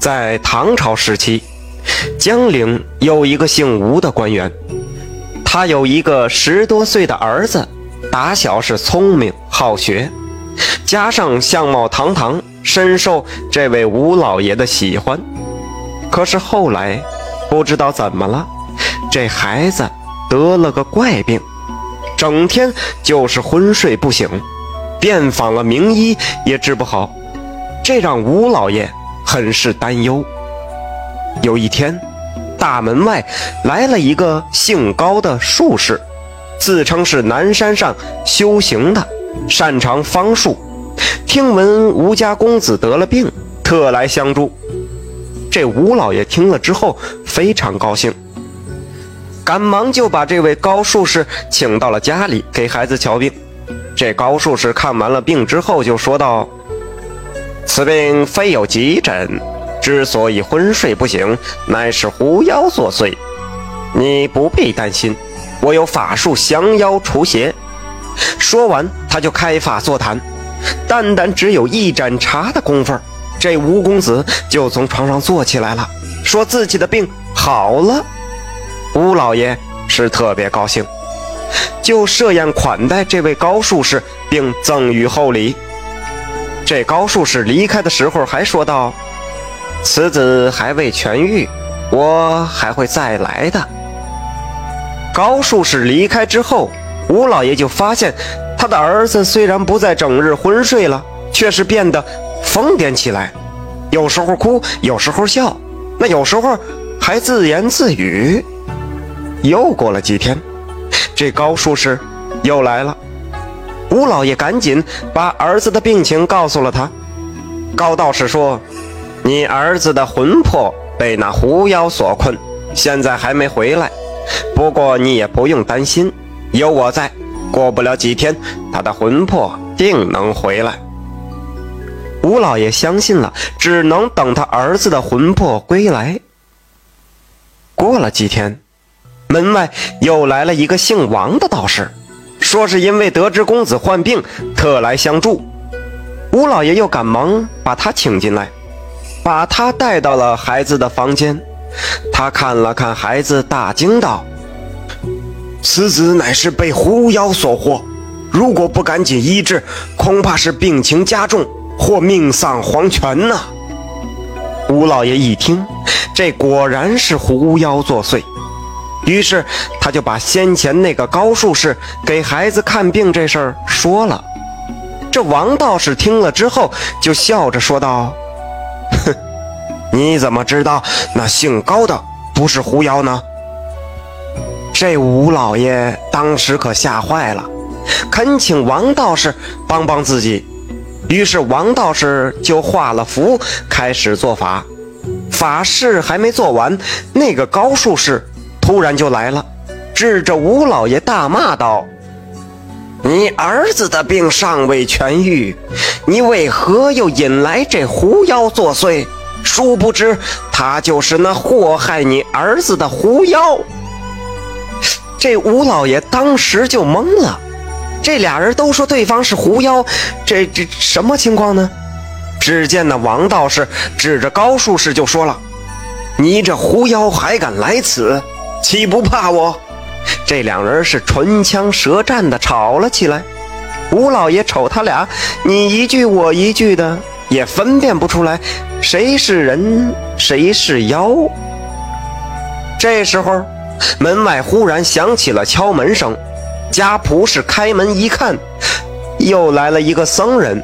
在唐朝时期，江陵有一个姓吴的官员，他有一个十多岁的儿子，打小是聪明好学，加上相貌堂堂，深受这位吴老爷的喜欢。可是后来，不知道怎么了，这孩子得了个怪病，整天就是昏睡不醒，遍访了名医也治不好，这让吴老爷很是担忧。有一天，大门外来了一个姓高的术士，自称是南山上修行的，擅长方术。听闻吴家公子得了病，特来相助。这吴老爷听了之后非常高兴，赶忙就把这位高术士请到了家里给孩子瞧病。这高术士看完了病之后就说道：“此病非有急诊，之所以昏睡不醒，乃是狐妖作祟。你不必担心，我有法术降妖除邪。”说完，他就开法座谈，单单只有一盏茶的功夫。这吴公子就从床上坐起来了，说自己的病好了。吴老爷是特别高兴，就设宴款待这位高术士，并赠予厚礼。这高术士离开的时候还说道：“此子还未痊愈，我还会再来的。”高术士离开之后，吴老爷就发现他的儿子虽然不再整日昏睡了，却是变得。疯癫起来，有时候哭，有时候笑，那有时候还自言自语。又过了几天，这高术士又来了。吴老爷赶紧把儿子的病情告诉了他。高道士说：“你儿子的魂魄被那狐妖所困，现在还没回来。不过你也不用担心，有我在，过不了几天，他的魂魄定能回来。”吴老爷相信了，只能等他儿子的魂魄归来。过了几天，门外又来了一个姓王的道士，说是因为得知公子患病，特来相助。吴老爷又赶忙把他请进来，把他带到了孩子的房间。他看了看孩子，大惊道：“此子乃是被狐妖所惑，如果不赶紧医治，恐怕是病情加重。”或命丧黄泉呐！吴老爷一听，这果然是狐妖作祟，于是他就把先前那个高术士给孩子看病这事儿说了。这王道士听了之后，就笑着说道：“哼，你怎么知道那姓高的不是狐妖呢？”这吴老爷当时可吓坏了，恳请王道士帮帮自己。于是王道士就画了符，开始做法。法事还没做完，那个高术士突然就来了，指着吴老爷大骂道：“你儿子的病尚未痊愈，你为何又引来这狐妖作祟？殊不知他就是那祸害你儿子的狐妖。”这吴老爷当时就懵了。这俩人都说对方是狐妖，这这什么情况呢？只见那王道士指着高术士就说了：“你这狐妖还敢来此，岂不怕我？”这两人是唇枪舌战的吵了起来。吴老爷瞅他俩，你一句我一句的，也分辨不出来谁是人谁是妖。这时候，门外忽然响起了敲门声。家仆是开门一看，又来了一个僧人。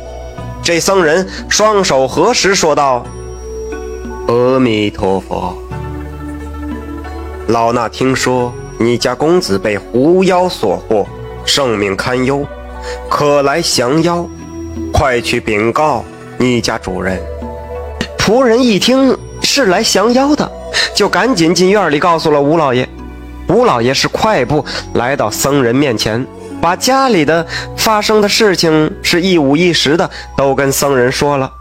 这僧人双手合十，说道：“阿弥陀佛，老衲听说你家公子被狐妖所惑，性命堪忧，可来降妖。快去禀告你家主人。”仆人一听是来降妖的，就赶紧进院里告诉了吴老爷。吴老爷是快步来到僧人面前，把家里的发生的事情是一五一十的都跟僧人说了。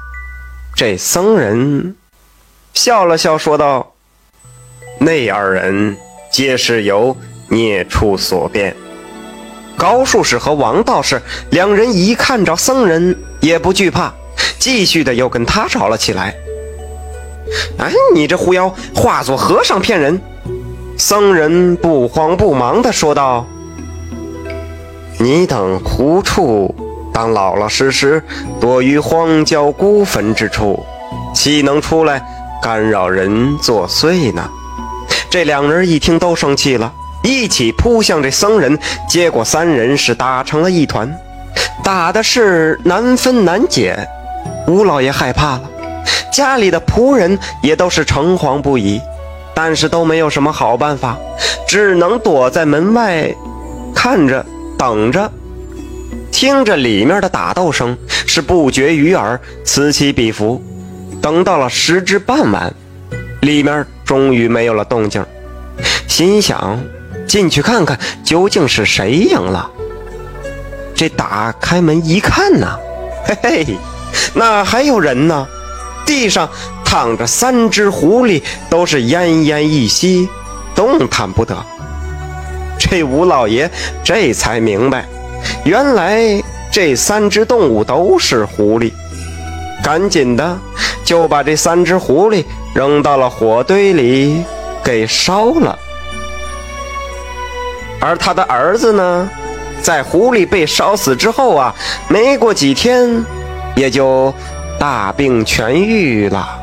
这僧人笑了笑，说道：“那二人皆是由孽畜所变。”高术士和王道士两人一看着僧人，也不惧怕，继续的又跟他吵了起来。哎，你这狐妖化作和尚骗人！僧人不慌不忙的说道：“你等狐畜，当老老实实躲于荒郊孤坟之处，岂能出来干扰人作祟呢？”这两人一听都生气了，一起扑向这僧人，结果三人是打成了一团，打的是难分难解。吴老爷害怕了，家里的仆人也都是诚惶不已。但是都没有什么好办法，只能躲在门外，看着等着，听着里面的打斗声是不绝于耳，此起彼伏。等到了时至傍晚，里面终于没有了动静，心想进去看看究竟是谁赢了。这打开门一看呢，嘿嘿，哪还有人呢？地上。躺着三只狐狸，都是奄奄一息，动弹不得。这吴老爷这才明白，原来这三只动物都是狐狸，赶紧的就把这三只狐狸扔到了火堆里给烧了。而他的儿子呢，在狐狸被烧死之后啊，没过几天，也就大病痊愈了。